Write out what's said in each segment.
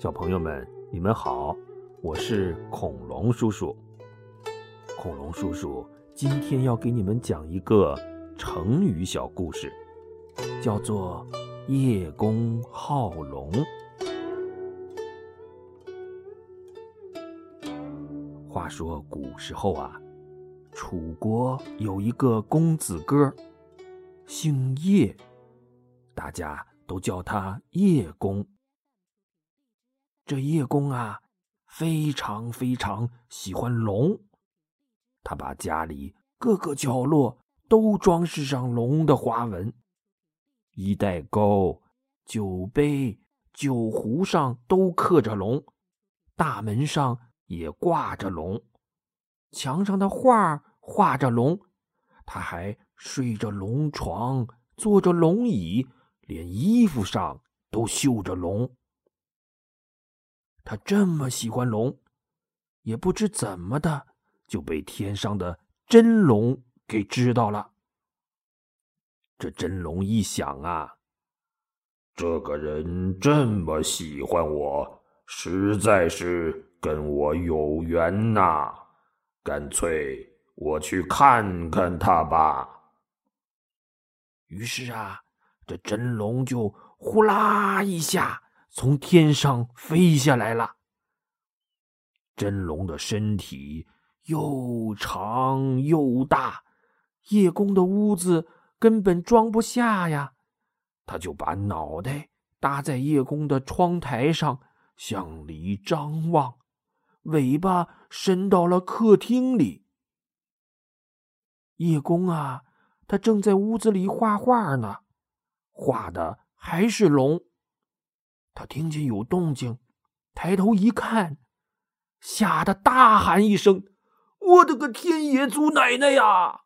小朋友们，你们好，我是恐龙叔叔。恐龙叔叔今天要给你们讲一个成语小故事，叫做“叶公好龙”。话说古时候啊，楚国有一个公子哥，姓叶，大家都叫他叶公。这叶公啊，非常非常喜欢龙，他把家里各个角落都装饰上龙的花纹，衣带钩、酒杯、酒壶上都刻着龙，大门上也挂着龙，墙上的画画着龙，他还睡着龙床，坐着龙椅，连衣服上都绣着龙。他这么喜欢龙，也不知怎么的就被天上的真龙给知道了。这真龙一想啊，这个人这么喜欢我，实在是跟我有缘呐！干脆我去看看他吧。于是啊，这真龙就呼啦一下。从天上飞下来了。真龙的身体又长又大，叶公的屋子根本装不下呀。他就把脑袋搭在叶公的窗台上，向里张望，尾巴伸到了客厅里。叶公啊，他正在屋子里画画呢，画的还是龙。他听见有动静，抬头一看，吓得大喊一声：“我的个天爷祖奶奶呀！”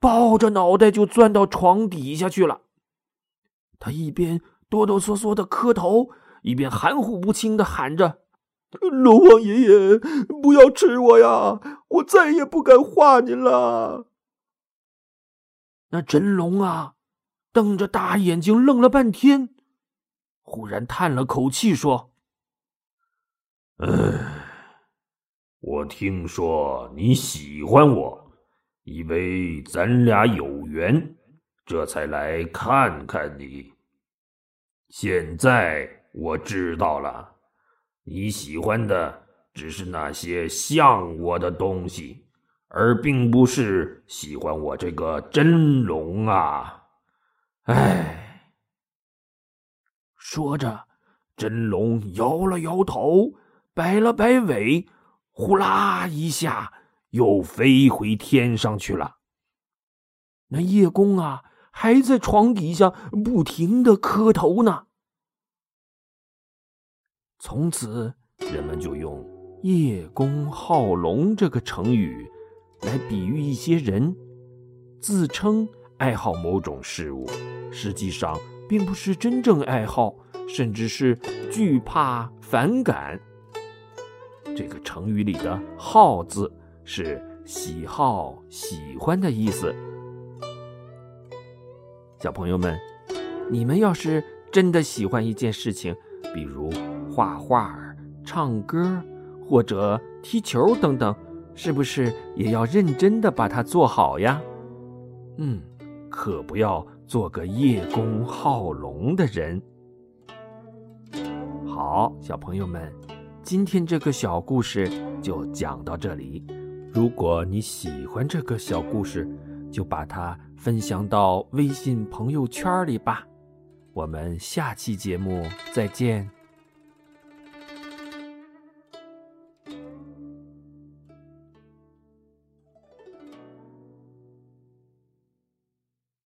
抱着脑袋就钻到床底下去了。他一边哆哆嗦嗦的磕头，一边含糊不清的喊着：“龙王爷爷，不要吃我呀！我再也不敢画您了。”那真龙啊，瞪着大眼睛愣了半天。忽然叹了口气说：“唉，我听说你喜欢我，以为咱俩有缘，这才来看看你。现在我知道了，你喜欢的只是那些像我的东西，而并不是喜欢我这个真龙啊！唉。”说着，真龙摇了摇头，摆了摆尾，呼啦一下又飞回天上去了。那叶公啊，还在床底下不停的磕头呢。从此，人们就用“叶公好龙”这个成语来比喻一些人自称爱好某种事物，实际上。并不是真正爱好，甚至是惧怕、反感。这个成语里的“好”字是喜好、喜欢的意思。小朋友们，你们要是真的喜欢一件事情，比如画画、唱歌或者踢球等等，是不是也要认真的把它做好呀？嗯，可不要。做个叶公好龙的人。好，小朋友们，今天这个小故事就讲到这里。如果你喜欢这个小故事，就把它分享到微信朋友圈里吧。我们下期节目再见。